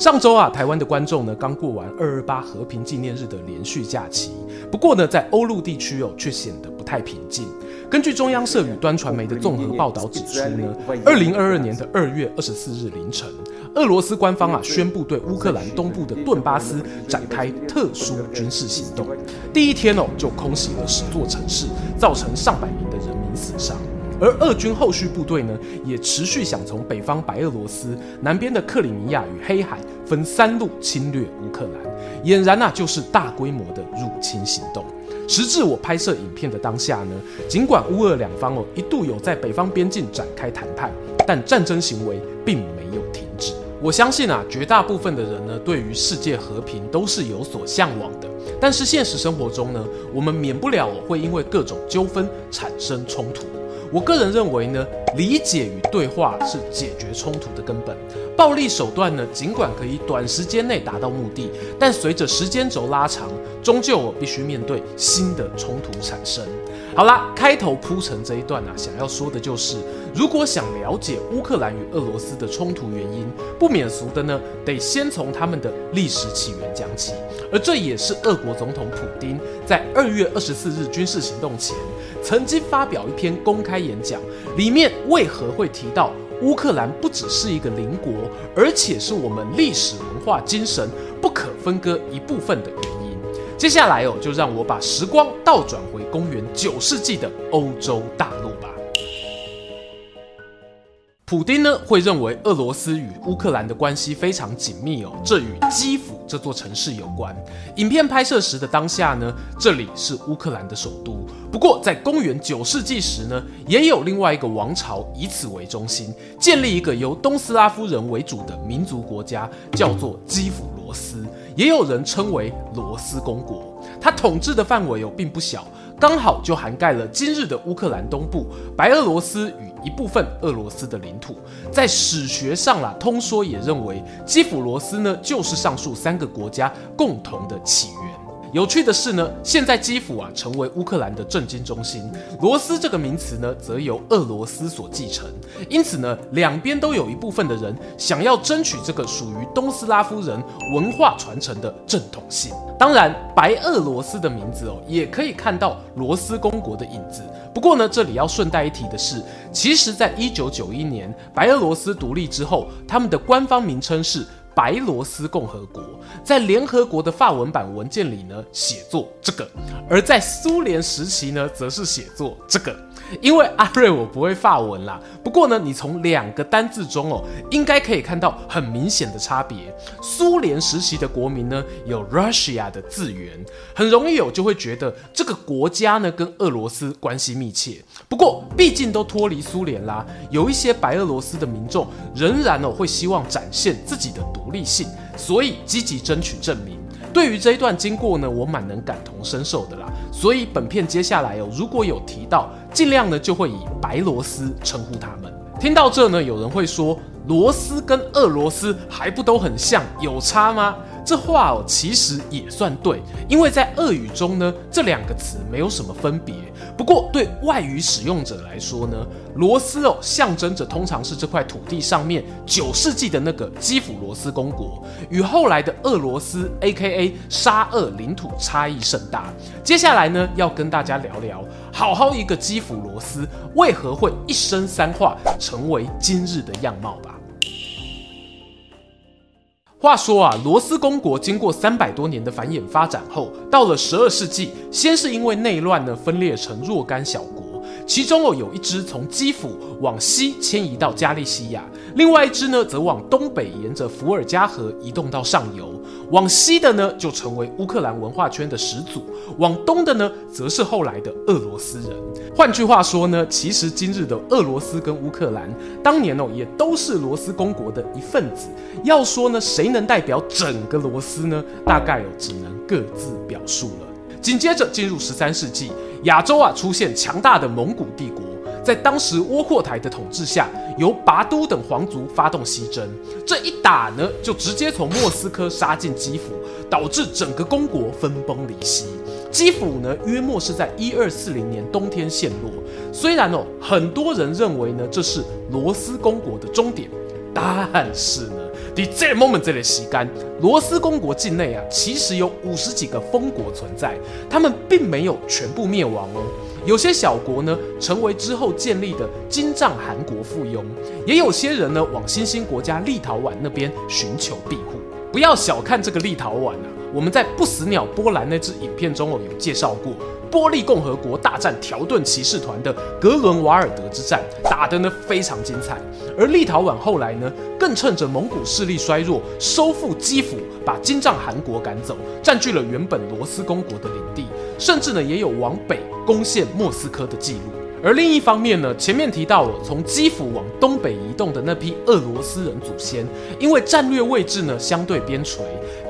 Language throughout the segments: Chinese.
上周啊，台湾的观众呢刚过完二二八和平纪念日的连续假期，不过呢，在欧陆地区哦却显得不太平静。根据中央社与端传媒的综合报道指出呢，二零二二年的二月二十四日凌晨，俄罗斯官方啊宣布对乌克兰东部的顿巴斯展开特殊军事行动，第一天哦就空袭了十座城市，造成上百名的人民死伤。而俄军后续部队呢，也持续想从北方白俄罗斯、南边的克里米亚与黑海分三路侵略乌克兰，俨然啊就是大规模的入侵行动。时至我拍摄影片的当下呢，尽管乌俄两方哦一度有在北方边境展开谈判，但战争行为并没有停止。我相信啊，绝大部分的人呢，对于世界和平都是有所向往的，但是现实生活中呢，我们免不了会因为各种纠纷产生冲突。我个人认为呢，理解与对话是解决冲突的根本。暴力手段呢，尽管可以短时间内达到目的，但随着时间轴拉长，终究我必须面对新的冲突产生。好啦，开头铺陈这一段啊，想要说的就是，如果想了解乌克兰与俄罗斯的冲突原因，不免俗的呢，得先从他们的历史起源讲起。而这也是俄国总统普丁在二月二十四日军事行动前，曾经发表一篇公开演讲，里面为何会提到乌克兰不只是一个邻国，而且是我们历史文化精神不可分割一部分的原因。接下来哦，就让我把时光倒转回公元九世纪的欧洲大陆吧。普丁呢会认为俄罗斯与乌克兰的关系非常紧密哦，这与基辅这座城市有关。影片拍摄时的当下呢，这里是乌克兰的首都。不过在公元九世纪时呢，也有另外一个王朝以此为中心，建立一个由东斯拉夫人为主的民族国家，叫做基辅罗斯，也有人称为罗斯公国。它统治的范围哦并不小，刚好就涵盖了今日的乌克兰东部、白俄罗斯与。一部分俄罗斯的领土，在史学上啦，通说也认为基辅罗斯呢就是上述三个国家共同的起源。有趣的是呢，现在基辅啊成为乌克兰的政经中心，罗斯这个名词呢则由俄罗斯所继承，因此呢两边都有一部分的人想要争取这个属于东斯拉夫人文化传承的正统性。当然，白俄罗斯的名字哦也可以看到罗斯公国的影子。不过呢，这里要顺带一提的是，其实，在一九九一年白俄罗斯独立之后，他们的官方名称是白罗斯共和国，在联合国的法文版文件里呢，写作这个；而在苏联时期呢，则是写作这个。因为阿瑞我不会发文啦，不过呢，你从两个单字中哦，应该可以看到很明显的差别。苏联时期的国民呢，有 Russia 的字源，很容易有就会觉得这个国家呢跟俄罗斯关系密切。不过毕竟都脱离苏联啦，有一些白俄罗斯的民众仍然哦会希望展现自己的独立性，所以积极争取证明。对于这一段经过呢，我蛮能感同身受的啦。所以本片接下来哦，如果有提到，尽量呢就会以白罗斯称呼他们。听到这呢，有人会说，罗斯跟俄罗斯还不都很像，有差吗？这话哦，其实也算对，因为在俄语中呢，这两个词没有什么分别。不过对外语使用者来说呢，罗斯哦，象征着通常是这块土地上面九世纪的那个基辅罗斯公国，与后来的俄罗斯 （A.K.A. 沙俄）领土差异甚大。接下来呢，要跟大家聊聊，好好一个基辅罗斯为何会一生三化，成为今日的样貌吧。话说啊，罗斯公国经过三百多年的繁衍发展后，到了十二世纪，先是因为内乱呢，分裂成若干小国。其中哦，有一支从基辅往西迁移到加利西亚，另外一支呢，则往东北沿着伏尔加河移动到上游。往西的呢，就成为乌克兰文化圈的始祖；往东的呢，则是后来的俄罗斯人。换句话说呢，其实今日的俄罗斯跟乌克兰，当年哦，也都是罗斯公国的一份子。要说呢，谁能代表整个罗斯呢？大概哦，只能各自表述了。紧接着进入十三世纪，亚洲啊出现强大的蒙古帝国。在当时窝阔台的统治下，由拔都等皇族发动西征，这一打呢，就直接从莫斯科杀进基辅，导致整个公国分崩离析。基辅呢，约莫是在一二四零年冬天陷落。虽然哦，很多人认为呢，这是罗斯公国的终点，但是呢，在这 moment 这里洗干，罗斯公国境内啊，其实有五十几个封国存在，他们并没有全部灭亡哦。有些小国呢，成为之后建立的金帐汗国附庸；也有些人呢，往新兴国家立陶宛那边寻求庇护。不要小看这个立陶宛啊，我们在不死鸟波兰那支影片中哦，有介绍过，波利共和国大战条顿骑士团的格伦瓦尔德之战，打得呢非常精彩。而立陶宛后来呢，更趁着蒙古势力衰弱，收复基辅，把金帐汗国赶走，占据了原本罗斯公国的领地。甚至呢，也有往北攻陷莫斯科的记录。而另一方面呢，前面提到了从基辅往东北移动的那批俄罗斯人祖先，因为战略位置呢相对边陲，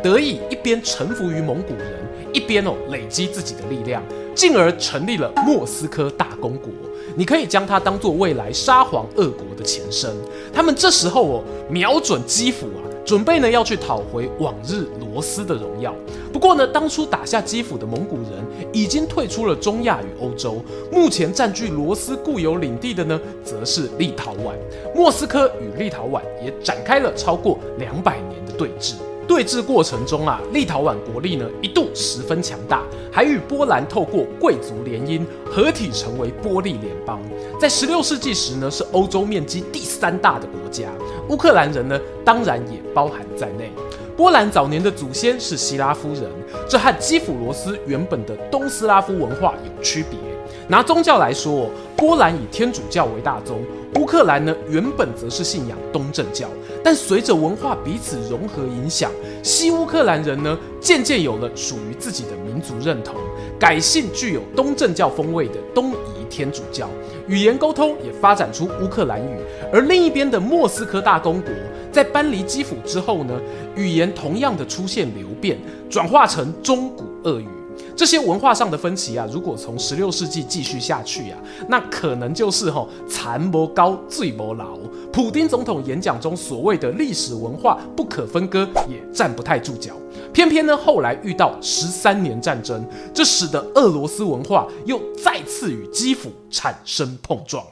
得以一边臣服于蒙古人，一边哦累积自己的力量，进而成立了莫斯科大公国。你可以将它当做未来沙皇俄国的前身。他们这时候哦瞄准基辅啊。准备呢要去讨回往日罗斯的荣耀。不过呢，当初打下基辅的蒙古人已经退出了中亚与欧洲，目前占据罗斯固有领地的呢，则是立陶宛。莫斯科与立陶宛也展开了超过两百年的对峙。对峙过程中啊，立陶宛国力呢一度十分强大，还与波兰透过贵族联姻合体成为波利联邦。在十六世纪时呢，是欧洲面积第三大的国家。乌克兰人呢，当然也包含在内。波兰早年的祖先是希拉夫人，这和基辅罗斯原本的东斯拉夫文化有区别。拿宗教来说，波兰以天主教为大宗，乌克兰呢原本则是信仰东正教。但随着文化彼此融合影响，西乌克兰人呢渐渐有了属于自己的民族认同，改信具有东正教风味的东仪天主教，语言沟通也发展出乌克兰语。而另一边的莫斯科大公国在搬离基辅之后呢，语言同样的出现流变，转化成中古俄语。这些文化上的分歧啊，如果从十六世纪继续下去啊，那可能就是吼残不高最不老。普丁总统演讲中所谓的历史文化不可分割，也站不太住脚。偏偏呢，后来遇到十三年战争，这使得俄罗斯文化又再次与基辅产生碰撞。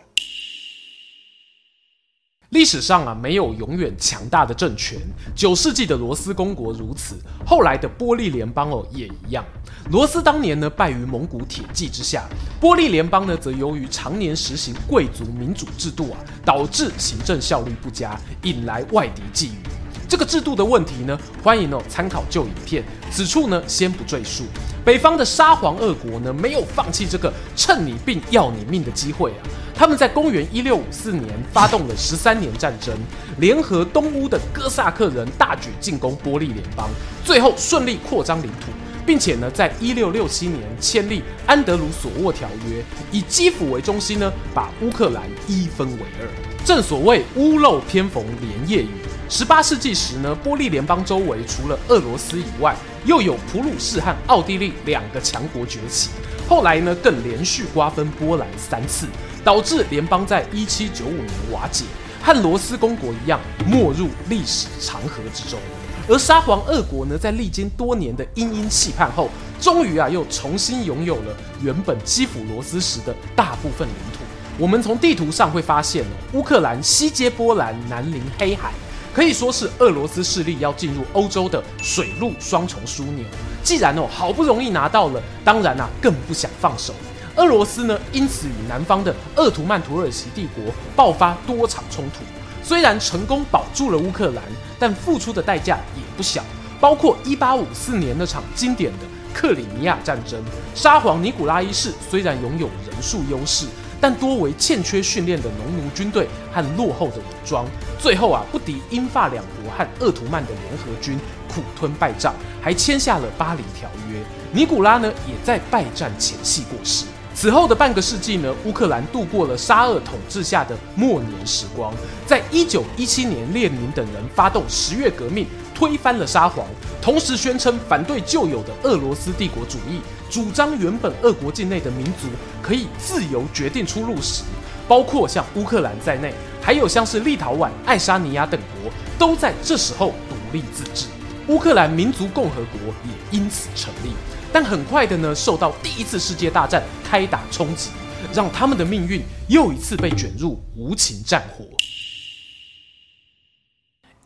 历史上啊，没有永远强大的政权。九世纪的罗斯公国如此，后来的波利联邦哦也一样。罗斯当年呢败于蒙古铁骑之下，波利联邦呢则由于常年实行贵族民主制度啊，导致行政效率不佳，引来外敌觊觎。这个制度的问题呢，欢迎哦参考旧影片，此处呢先不赘述。北方的沙皇俄国呢没有放弃这个趁你病要你命的机会啊。他们在公元一六五四年发动了十三年战争，联合东乌的哥萨克人大举进攻波利联邦，最后顺利扩张领土，并且呢，在一六六七年签立安德鲁索沃条约，以基辅为中心呢，把乌克兰一分为二。正所谓屋漏偏逢连夜雨。十八世纪时呢，波利联邦周围除了俄罗斯以外，又有普鲁士和奥地利两个强国崛起。后来呢，更连续瓜分波兰三次。导致联邦在一七九五年瓦解，和罗斯公国一样没入历史长河之中。而沙皇俄国呢，在历经多年的殷殷期盼后，终于啊又重新拥有了原本基辅罗斯时的大部分领土。我们从地图上会发现哦，乌克兰西接波兰，南临黑海，可以说是俄罗斯势力要进入欧洲的水陆双重枢纽。既然哦好不容易拿到了，当然啊更不想放手。俄罗斯呢，因此与南方的鄂图曼土耳其帝国爆发多场冲突。虽然成功保住了乌克兰，但付出的代价也不小，包括1854年那场经典的克里米亚战争。沙皇尼古拉一世虽然拥有人数优势，但多为欠缺训练的农奴军队和落后的武装，最后啊不敌英法两国和鄂图曼的联合军，苦吞败仗，还签下了巴黎条约。尼古拉呢，也在败战前夕过世。此后的半个世纪呢，乌克兰度过了沙俄统治下的末年时光。在一九一七年，列宁等人发动十月革命，推翻了沙皇，同时宣称反对旧有的俄罗斯帝国主义，主张原本俄国境内的民族可以自由决定出路时，包括像乌克兰在内，还有像是立陶宛、爱沙尼亚等国，都在这时候独立自治，乌克兰民族共和国也因此成立。但很快的呢，受到第一次世界大战开打冲击，让他们的命运又一次被卷入无情战火。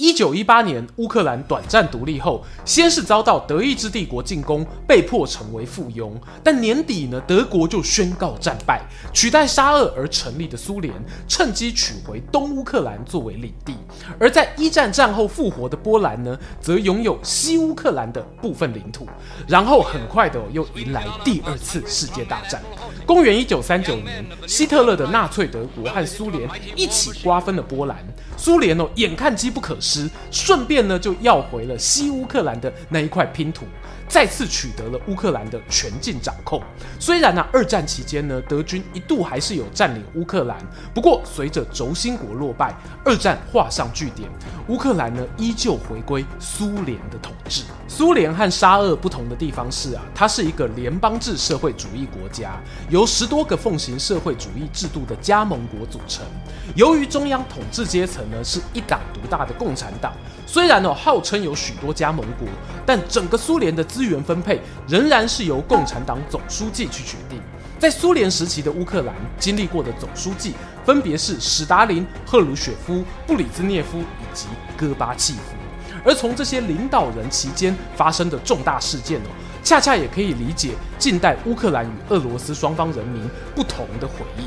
一九一八年，乌克兰短暂独立后，先是遭到德意志帝国进攻，被迫成为附庸。但年底呢，德国就宣告战败，取代沙俄而成立的苏联，趁机取回东乌克兰作为领地。而在一战战后复活的波兰呢，则拥有西乌克兰的部分领土。然后很快的又迎来第二次世界大战。公元一九三九年，希特勒的纳粹德国和苏联一起瓜分了波兰。苏联哦，眼看机不可失，顺便呢就要回了西乌克兰的那一块拼图，再次取得了乌克兰的全境掌控。虽然呢、二战期间呢，德军一度还是有占领乌克兰，不过随着轴心国落败，二战画上句点，乌克兰呢依旧回归苏联的统治。苏联和沙俄不同的地方是啊，它是一个联邦制社会主义国家，由十多个奉行社会主义制度的加盟国组成。由于中央统治阶层呢是一党独大的共产党，虽然呢号称有许多加盟国，但整个苏联的资源分配仍然是由共产党总书记去决定。在苏联时期的乌克兰经历过的总书记分别是史达林、赫鲁雪夫、布里兹涅夫以及戈巴契夫。而从这些领导人期间发生的重大事件哦，恰恰也可以理解近代乌克兰与俄罗斯双方人民不同的回忆。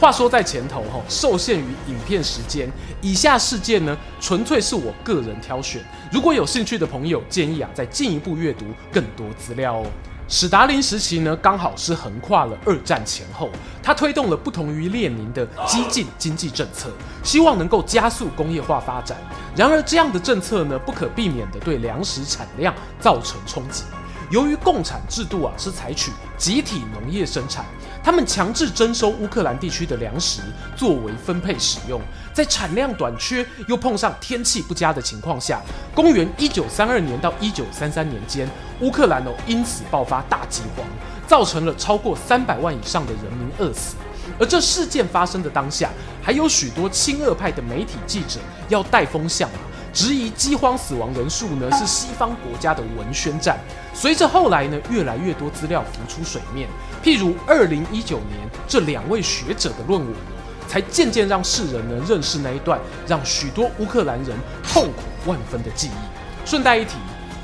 话说在前头哈，受限于影片时间，以下事件呢纯粹是我个人挑选。如果有兴趣的朋友，建议啊再进一步阅读更多资料哦。史达林时期呢，刚好是横跨了二战前后，他推动了不同于列宁的激进经济政策，希望能够加速工业化发展。然而，这样的政策呢，不可避免地对粮食产量造成冲击。由于共产制度啊是采取集体农业生产，他们强制征收乌克兰地区的粮食作为分配使用，在产量短缺又碰上天气不佳的情况下，公元一九三二年到一九三三年间，乌克兰哦因此爆发大饥荒，造成了超过三百万以上的人民饿死。而这事件发生的当下，还有许多亲俄派的媒体记者要带风向。质疑饥荒死亡人数呢是西方国家的文宣战。随着后来呢越来越多资料浮出水面，譬如二零一九年这两位学者的论文，才渐渐让世人呢认识那一段让许多乌克兰人痛苦万分的记忆。顺带一提，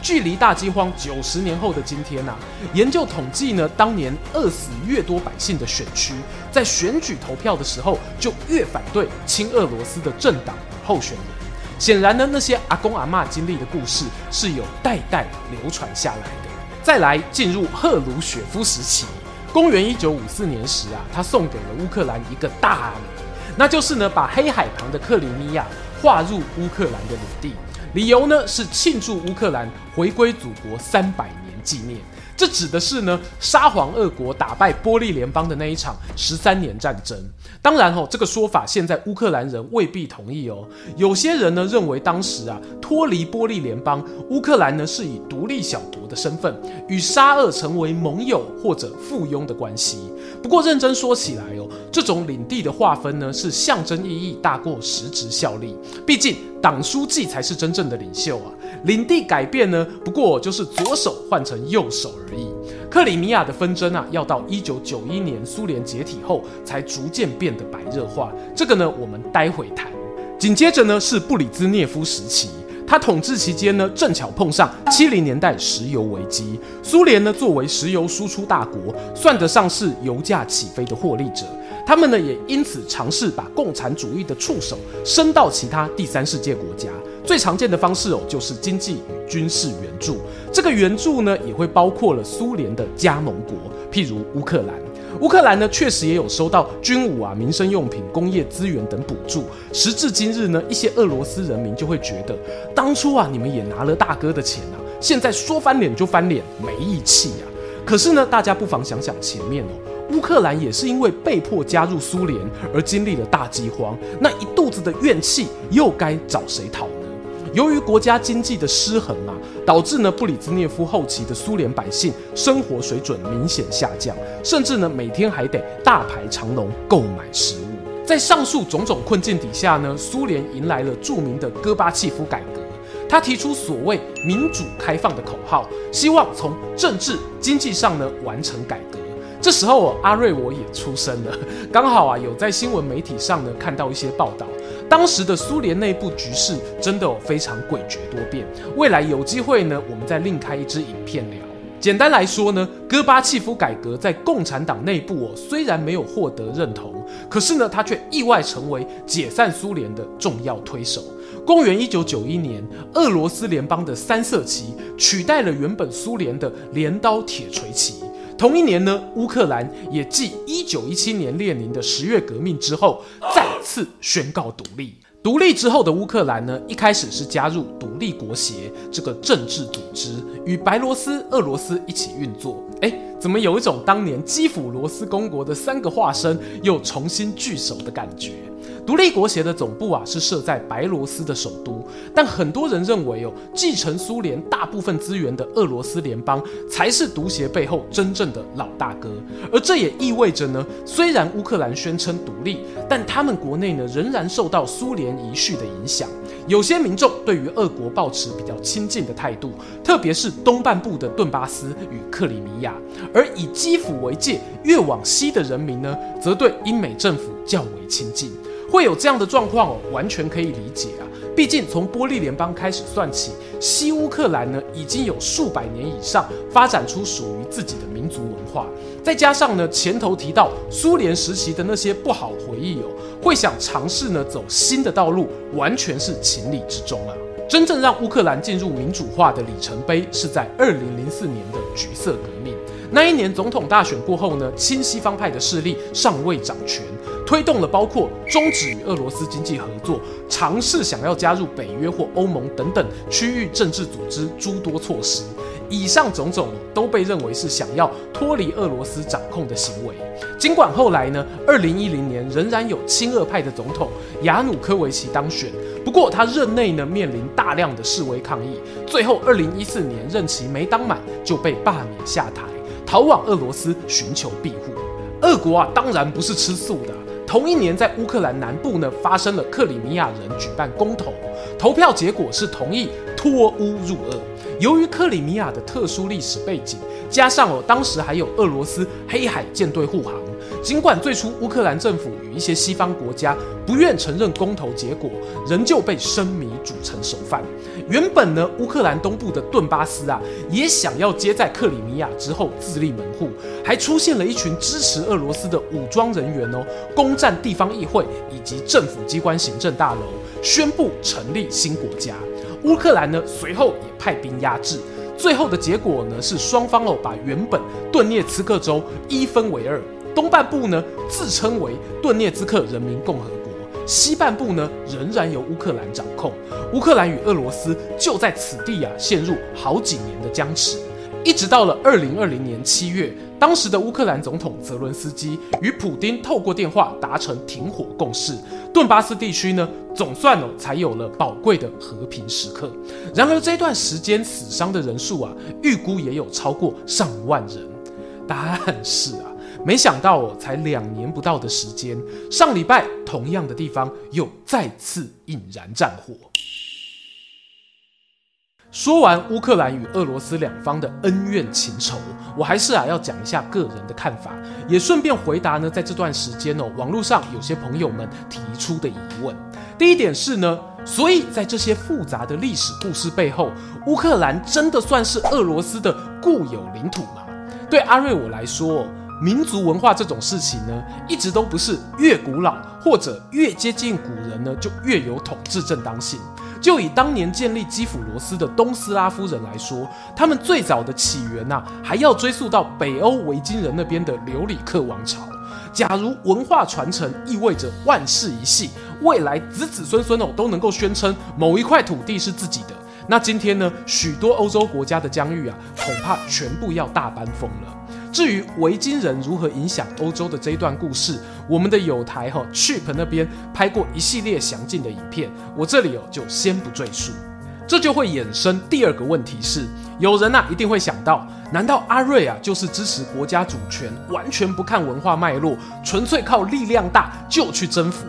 距离大饥荒九十年后的今天呐、研究统计呢，当年饿死越多百姓的选区，在选举投票的时候就越反对亲俄罗斯的政党候选人。显然呢，那些阿公阿嬷经历的故事是有代代流传下来的。再来进入赫鲁雪夫时期，公元一九五四年时啊，他送给了乌克兰一个大礼，那就是呢把黑海旁的克里米亚划入乌克兰的领地，理由呢是庆祝乌克兰回归祖国三百年纪念。这指的是呢，沙皇俄国打败波利联邦的那一场十三年战争。当然哦，这个说法现在乌克兰人未必同意哦。有些人呢认为当时啊脱离波利联邦，乌克兰呢是以独立小国的身份与沙俄成为盟友或者附庸的关系。不过认真说起来哦，这种领地的划分呢是象征意义大过实质效力。毕竟党书记才是真正的领袖啊。领地改变呢，不过就是左手换成右手而已。克里米亚的纷争啊，要到一九九一年苏联解体后，才逐渐变得白热化。这个呢，我们待会谈。紧接着呢，是布里兹涅夫时期，他统治期间呢，正巧碰上七零年代石油危机。苏联呢，作为石油输出大国，算得上是油价起飞的获利者。他们呢，也因此尝试把共产主义的触手伸到其他第三世界国家。最常见的方式哦，就是经济与军事援助。这个援助呢，也会包括了苏联的加盟国，譬如乌克兰。乌克兰呢，确实也有收到军武啊、民生用品、工业资源等补助。时至今日呢，一些俄罗斯人民就会觉得，当初啊，你们也拿了大哥的钱啊，现在说翻脸就翻脸，没义气啊。可是呢，大家不妨想想前面哦，乌克兰也是因为被迫加入苏联而经历了大饥荒，那一肚子的怨气又该找谁讨呢？由于国家经济的失衡啊，导致呢布里兹涅夫后期的苏联百姓生活水准明显下降，甚至呢每天还得大排长龙购买食物。在上述种种困境底下呢，苏联迎来了著名的戈巴契夫改革。他提出所谓民主开放的口号，希望从政治经济上呢完成改革。这时候阿瑞我也出生了，刚好啊有在新闻媒体上呢看到一些报道。当时的苏联内部局势真的非常诡谲多变。未来有机会呢，我们再另开一支影片聊。简单来说呢，戈巴契夫改革在共产党内部哦，虽然没有获得认同，可是呢，他却意外成为解散苏联的重要推手。公元一九九一年，俄罗斯联邦的三色旗取代了原本苏联的镰刀铁锤旗。同一年呢，乌克兰也继一九一七年列宁的十月革命之后，再次宣告独立。独立之后的乌克兰呢，一开始是加入独立国协这个政治组织，与白罗斯、俄罗斯一起运作。诶，怎么有一种当年基辅罗斯公国的三个化身又重新聚首的感觉？独立国协的总部啊是设在白罗斯的首都，但很多人认为哦，继承苏联大部分资源的俄罗斯联邦才是独协背后真正的老大哥。而这也意味着呢，虽然乌克兰宣称独立，但他们国内呢仍然受到苏联遗绪的影响。有些民众对于俄国抱持比较亲近的态度，特别是东半部的顿巴斯与克里米亚，而以基辅为界越往西的人民呢，则对英美政府较为亲近。会有这样的状况哦，完全可以理解啊。毕竟从波利联邦开始算起，西乌克兰呢已经有数百年以上发展出属于自己的民族文化。再加上呢前头提到苏联时期的那些不好回忆哦，会想尝试呢走新的道路，完全是情理之中啊。真正让乌克兰进入民主化的里程碑是在二零零四年的橘色革命。那一年总统大选过后呢，亲西方派的势力尚未掌权。推动了包括终止与俄罗斯经济合作、尝试想要加入北约或欧盟等等区域政治组织诸多措施，以上种种都被认为是想要脱离俄罗斯掌控的行为。尽管后来呢，二零一零年仍然有亲俄派的总统亚努科维奇当选，不过他任内呢面临大量的示威抗议，最后二零一四年任期没当满就被罢免下台，逃往俄罗斯寻求庇护。俄国啊，当然不是吃素的。同一年，在乌克兰南部呢，发生了克里米亚人举办公投，投票结果是同意脱乌入俄。由于克里米亚的特殊历史背景，加上哦，当时还有俄罗斯黑海舰队护航。尽管最初乌克兰政府与一些西方国家不愿承认公投结果，仍旧被生米煮成熟饭。原本呢，乌克兰东部的顿巴斯啊，也想要接在克里米亚之后自立门户，还出现了一群支持俄罗斯的武装人员哦，攻占地方议会以及政府机关行政大楼，宣布成立新国家。乌克兰呢，随后也派兵压制。最后的结果呢，是双方哦，把原本顿涅茨克州一分为二。东半部呢，自称为顿涅茨克人民共和国，西半部呢，仍然由乌克兰掌控。乌克兰与俄罗斯就在此地啊，陷入好几年的僵持，一直到了二零二零年七月，当时的乌克兰总统泽伦斯基与普丁透过电话达成停火共识，顿巴斯地区呢，总算哦，才有了宝贵的和平时刻。然而这段时间死伤的人数啊，预估也有超过上万人。答案是啊。没想到哦，才两年不到的时间，上礼拜同样的地方又再次引燃战火。说完乌克兰与俄罗斯两方的恩怨情仇，我还是啊要讲一下个人的看法，也顺便回答呢，在这段时间哦，网络上有些朋友们提出的疑问。第一点是呢，所以在这些复杂的历史故事背后，乌克兰真的算是俄罗斯的固有领土吗？对阿瑞我来说。民族文化这种事情呢，一直都不是越古老或者越接近古人呢，就越有统治正当性。就以当年建立基辅罗斯的东斯拉夫人来说，他们最早的起源呐、还要追溯到北欧维京人那边的留里克王朝。假如文化传承意味着万世一系，未来子子孙孙哦都能够宣称某一块土地是自己的，那今天呢，许多欧洲国家的疆域啊，恐怕全部要大搬风了。至于维京人如何影响欧洲的这一段故事，我们的友台哈 Chip 那边拍过一系列详尽的影片，我这里哦就先不赘述。这就会衍生第二个问题是，有人啊一定会想到，难道阿瑞啊就是支持国家主权，完全不看文化脉络，纯粹靠力量大就去征服？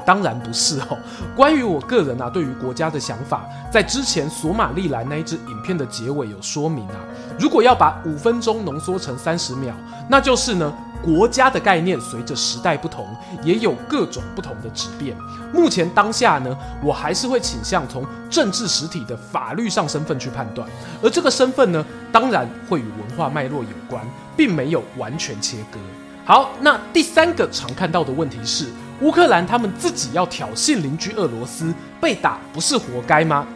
当然不是哦。关于我个人啊对于国家的想法，在之前索马利兰那一支影片的结尾有说明啊。如果要把五分钟浓缩成三十秒，那就是呢。国家的概念随着时代不同，也有各种不同的质变。目前当下呢，我还是会倾向从政治实体的法律上身份去判断，而这个身份呢，当然会与文化脉络有关，并没有完全切割。好，那第三个常看到的问题是，乌克兰他们自己要挑衅邻居俄罗斯，被打不是活该吗？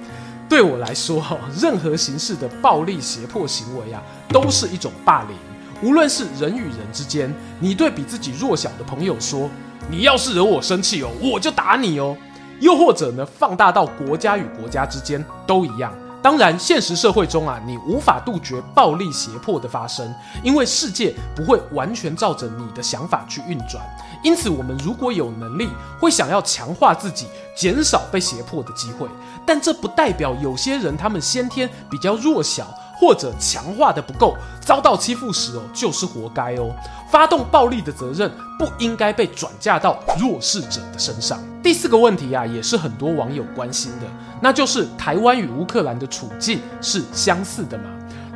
对我来说，任何形式的暴力胁迫行为啊，都是一种霸凌。无论是人与人之间，你对比自己弱小的朋友说：“你要是惹我生气哦，我就打你哦。”又或者呢，放大到国家与国家之间都一样。当然，现实社会中啊，你无法杜绝暴力胁迫的发生，因为世界不会完全照着你的想法去运转。因此，我们如果有能力，会想要强化自己，减少被胁迫的机会。但这不代表有些人他们先天比较弱小。或者强化的不够，遭到欺负时哦，就是活该哦。发动暴力的责任不应该被转嫁到弱势者的身上。第四个问题啊，也是很多网友关心的，那就是台湾与乌克兰的处境是相似的吗？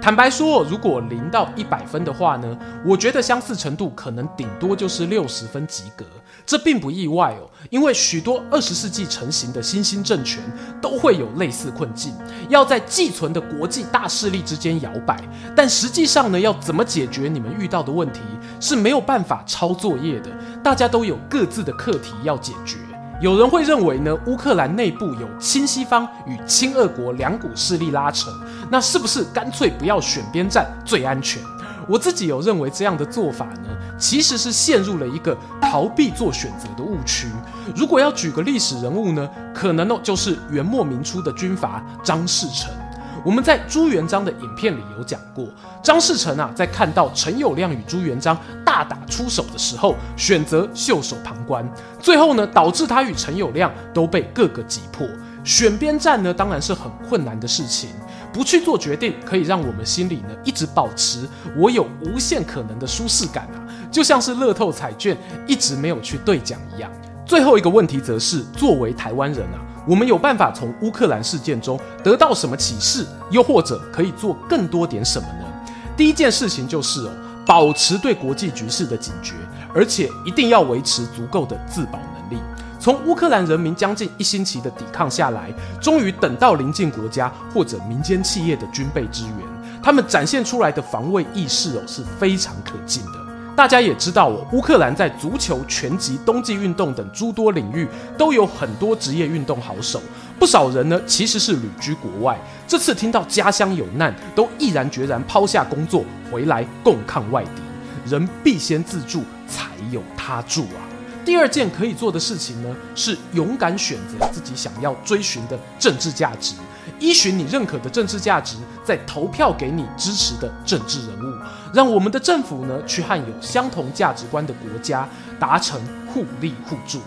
坦白说，如果零到一百分的话呢，我觉得相似程度可能顶多就是六十分及格。这并不意外哦，因为许多二十世纪成型的新兴政权都会有类似困境，要在寄存的国际大势力之间摇摆。但实际上呢，要怎么解决你们遇到的问题是没有办法抄作业的，大家都有各自的课题要解决。有人会认为呢，乌克兰内部有亲西方与亲俄国两股势力拉扯，那是不是干脆不要选边站最安全？我自己有认为这样的做法呢，其实是陷入了一个逃避做选择的误区。如果要举个历史人物呢，可能呢就是元末明初的军阀张士诚。我们在朱元璋的影片里有讲过，张士诚啊在看到陈友谅与朱元璋大打出手的时候，选择袖手旁观，最后呢导致他与陈友谅都被各个击破。选边站呢当然是很困难的事情。不去做决定，可以让我们心里呢一直保持我有无限可能的舒适感啊，就像是乐透彩券一直没有去兑奖一样。最后一个问题则是，作为台湾人啊，我们有办法从乌克兰事件中得到什么启示，又或者可以做更多点什么呢？第一件事情就是哦，保持对国际局势的警觉，而且一定要维持足够的自保能。从乌克兰人民将近一星期的抵抗下来，终于等到邻近国家或者民间企业的军备支援，他们展现出来的防卫意识哦是非常可敬的。大家也知道哦，乌克兰在足球、拳击、冬季运动等诸多领域都有很多职业运动好手，不少人呢其实是旅居国外，这次听到家乡有难，都毅然决然抛下工作回来共抗外敌。人必先自助，才有他助啊。第二件可以做的事情呢，是勇敢选择自己想要追寻的政治价值，依循你认可的政治价值，再投票给你支持的政治人物，让我们的政府呢，去和有相同价值观的国家达成互利互助。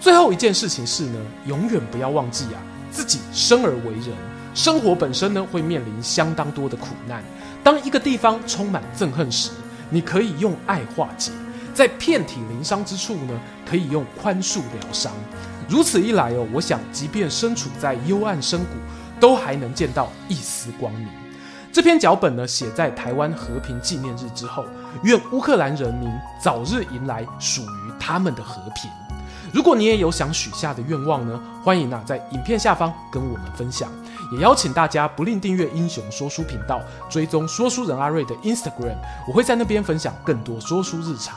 最后一件事情是呢，永远不要忘记啊，自己生而为人，生活本身呢，会面临相当多的苦难。当一个地方充满憎恨时，你可以用爱化解。在遍体鳞伤之处呢，可以用宽恕疗伤。如此一来哦，我想，即便身处在幽暗深谷，都还能见到一丝光明。这篇脚本呢，写在台湾和平纪念日之后，愿乌克兰人民早日迎来属于他们的和平。如果你也有想许下的愿望呢，欢迎啊在影片下方跟我们分享。也邀请大家不吝订阅英雄说书频道，追踪说书人阿瑞的 Instagram，我会在那边分享更多说书日常。